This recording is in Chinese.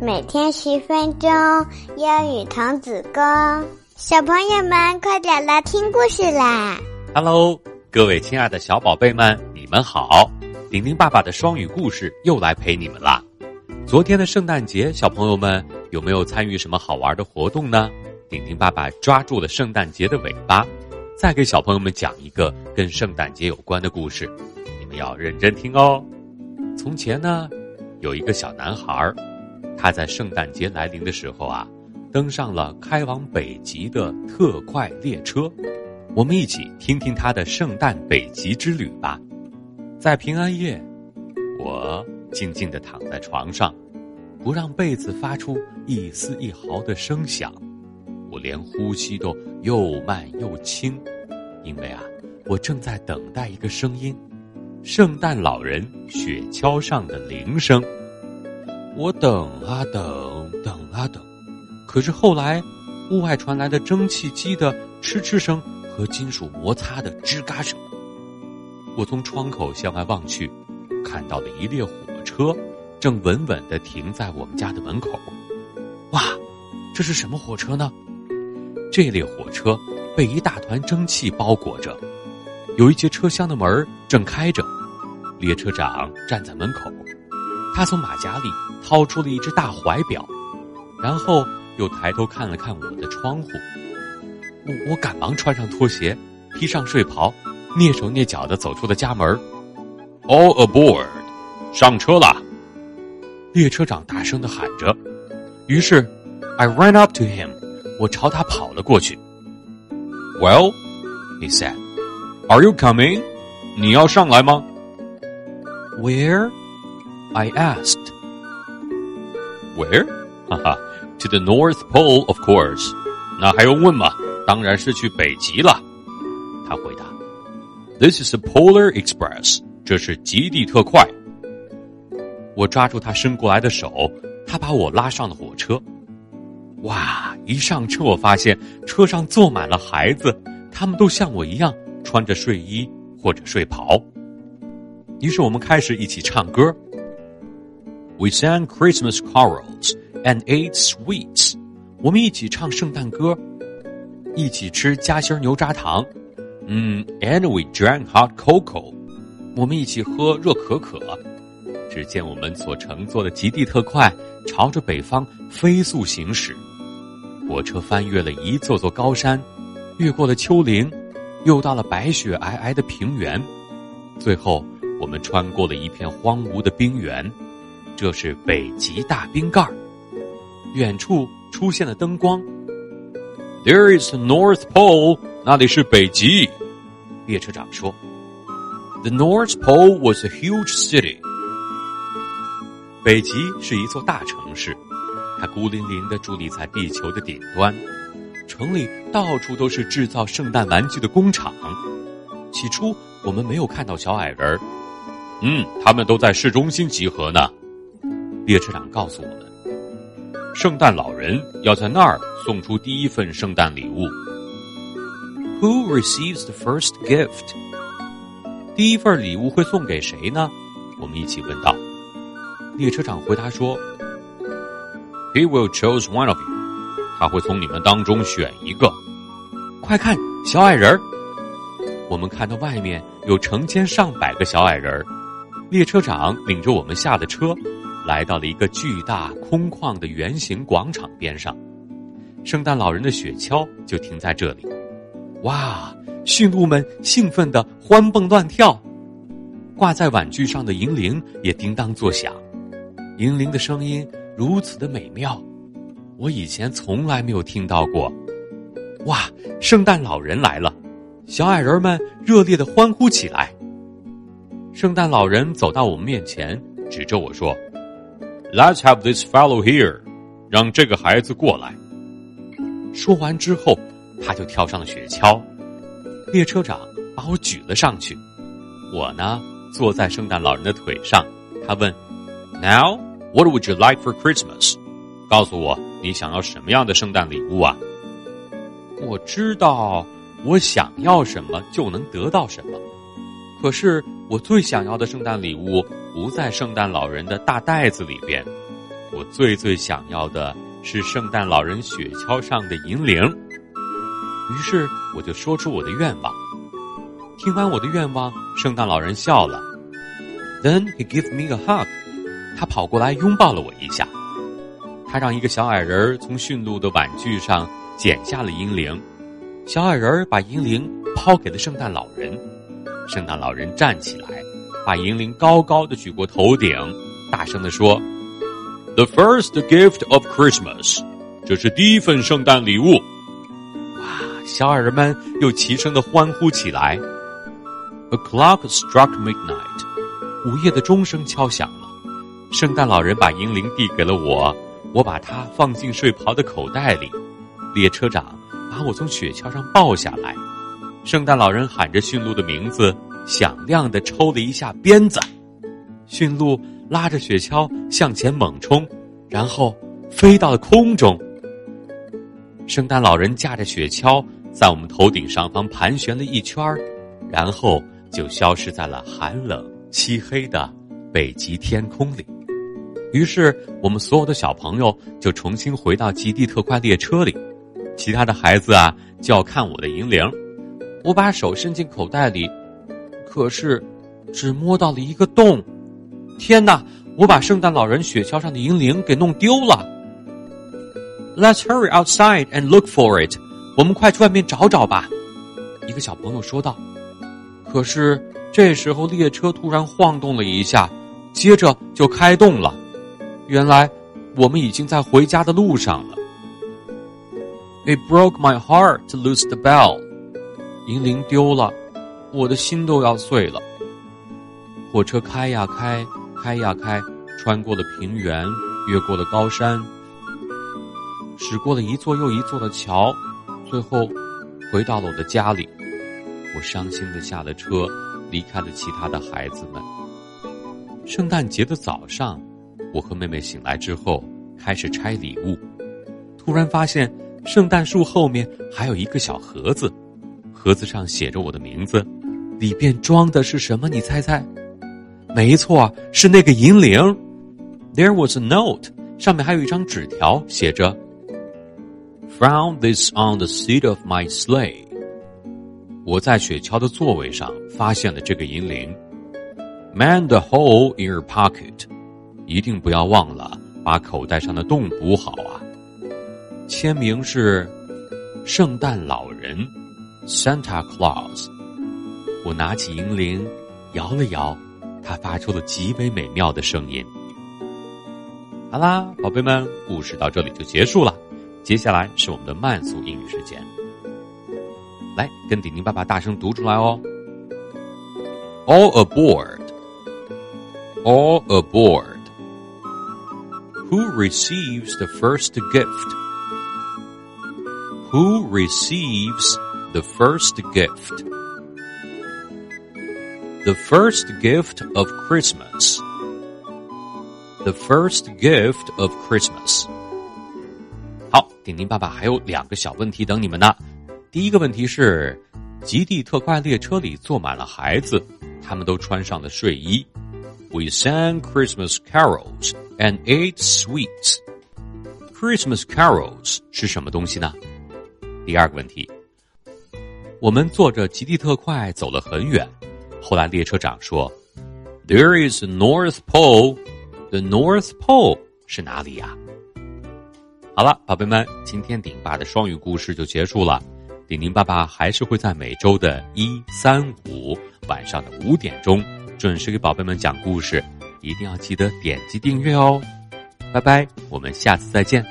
每天十分钟英语童子功，小朋友们快点来听故事啦！Hello，各位亲爱的小宝贝们，你们好！丁丁爸爸的双语故事又来陪你们啦。昨天的圣诞节，小朋友们有没有参与什么好玩的活动呢？丁丁爸爸抓住了圣诞节的尾巴，再给小朋友们讲一个跟圣诞节有关的故事，你们要认真听哦。从前呢，有一个小男孩，他在圣诞节来临的时候啊，登上了开往北极的特快列车。我们一起听听他的圣诞北极之旅吧。在平安夜，我静静的躺在床上，不让被子发出一丝一毫的声响。我连呼吸都又慢又轻，因为啊，我正在等待一个声音——圣诞老人雪橇上的铃声。我等啊等，等啊等，可是后来，屋外传来的蒸汽机的嗤嗤声和金属摩擦的吱嘎声。我从窗口向外望去，看到了一列火车，正稳稳的停在我们家的门口。哇，这是什么火车呢？这列火车被一大团蒸汽包裹着，有一节车厢的门正开着，列车长站在门口，他从马甲里掏出了一只大怀表，然后又抬头看了看我的窗户。我我赶忙穿上拖鞋，披上睡袍，蹑手蹑脚的走出了家门。All aboard，上车啦！列车长大声的喊着。于是，I ran up to him。我朝他跑了过去。Well, he said, "Are you coming? 你要上来吗？Where? I asked. Where? 哈哈，To the North Pole, of course. 那还用问吗？当然是去北极了。他回答：“This is a Polar Express. 这是极地特快。”我抓住他伸过来的手，他把我拉上了火车。哇！一上车，我发现车上坐满了孩子，他们都像我一样穿着睡衣或者睡袍。于是我们开始一起唱歌。We sang Christmas carols and ate sweets。我们一起唱圣诞歌，一起吃夹心牛轧糖。嗯，and we drank hot cocoa。我们一起喝热可可。只见我们所乘坐的极地特快，朝着北方飞速行驶。火车翻越了一座座高山，越过了丘陵，又到了白雪皑皑的平原，最后我们穿过了一片荒芜的冰原，这是北极大冰盖儿。远处出现了灯光。There is the North Pole，那里是北极。列车长说：“The North Pole was a huge city。”北极是一座大城市。它孤零零的伫立在地球的顶端，城里到处都是制造圣诞玩具的工厂。起初我们没有看到小矮人儿，嗯，他们都在市中心集合呢。列车长告诉我们，圣诞老人要在那儿送出第一份圣诞礼物。Who receives the first gift？第一份礼物会送给谁呢？我们一起问道。列车长回答说。He will choose one of you，他会从你们当中选一个。快看，小矮人儿！我们看到外面有成千上百个小矮人儿。列车长领着我们下了车，来到了一个巨大空旷的圆形广场边上。圣诞老人的雪橇就停在这里。哇！驯鹿们兴奋的欢蹦乱跳，挂在碗具上的银铃也叮当作响。银铃的声音。如此的美妙，我以前从来没有听到过。哇，圣诞老人来了！小矮人们热烈的欢呼起来。圣诞老人走到我们面前，指着我说：“Let's have this fellow here，让这个孩子过来。”说完之后，他就跳上了雪橇。列车长把我举了上去，我呢坐在圣诞老人的腿上。他问：“Now？” What would you like for Christmas？告诉我你想要什么样的圣诞礼物啊？我知道我想要什么就能得到什么，可是我最想要的圣诞礼物不在圣诞老人的大袋子里边，我最最想要的是圣诞老人雪橇上的银铃。于是我就说出我的愿望。听完我的愿望，圣诞老人笑了。Then he gave me a hug。他跑过来拥抱了我一下。他让一个小矮人从驯鹿的玩具上剪下了银铃。小矮人把银铃抛给了圣诞老人。圣诞老人站起来，把银铃高高的举过头顶，大声的说。The first gift of Christmas，这是第一份圣诞礼物。哇！小矮人们又齐声的欢呼起来。A clock struck midnight，午夜的钟声敲响了。圣诞老人把银铃递给了我，我把它放进睡袍的口袋里。列车长把我从雪橇上抱下来。圣诞老人喊着驯鹿的名字，响亮的抽了一下鞭子。驯鹿。拉着雪橇向前猛冲，然后飞到了空中。圣诞老人驾着雪橇在我们头顶上方盘旋了一圈然后就消失在了寒冷漆黑的北极天空里。于是，我们所有的小朋友就重新回到极地特快列车里。其他的孩子啊，就要看我的银铃。我把手伸进口袋里，可是只摸到了一个洞。天哪！我把圣诞老人雪橇上的银铃给弄丢了。Let's hurry outside and look for it。我们快去外面找找吧。一个小朋友说道。可是这时候列车突然晃动了一下，接着就开动了。原来我们已经在回家的路上了。It broke my heart to lose the bell。银铃丢了，我的心都要碎了。火车开呀开。开呀开，穿过了平原，越过了高山，驶过了一座又一座的桥，最后回到了我的家里。我伤心的下了车，离开了其他的孩子们。圣诞节的早上，我和妹妹醒来之后开始拆礼物，突然发现圣诞树后面还有一个小盒子，盒子上写着我的名字，里边装的是什么？你猜猜？没错，是那个银铃。There was a note，上面还有一张纸条，写着：“Found this on the seat of my sleigh。”我在雪橇的座位上发现了这个银铃。Man the hole in your pocket，一定不要忘了把口袋上的洞补好啊。签名是圣诞老人，Santa Claus。我拿起银铃，摇了摇。它发出了极为美妙的声音。好啦，宝贝们，故事到这里就结束了。接下来是我们的慢速英语时间，来跟丁丁爸爸大声读出来哦！All aboard! All aboard! Who receives the first gift? Who receives the first gift? The first gift of Christmas. The first gift of Christmas. 好，丁丁爸爸还有两个小问题等你们呢。第一个问题是，极地特快列车里坐满了孩子，他们都穿上了睡衣。We sang Christmas carols and ate sweets. Christmas carols 是什么东西呢？第二个问题， 我们坐着极地特快走了很远。后来列车长说：“There is North Pole. The North Pole 是哪里呀？”好了，宝贝们，今天顶爸的双语故事就结束了。顶顶爸爸还是会在每周的一、三、五晚上的五点钟准时给宝贝们讲故事，一定要记得点击订阅哦。拜拜，我们下次再见。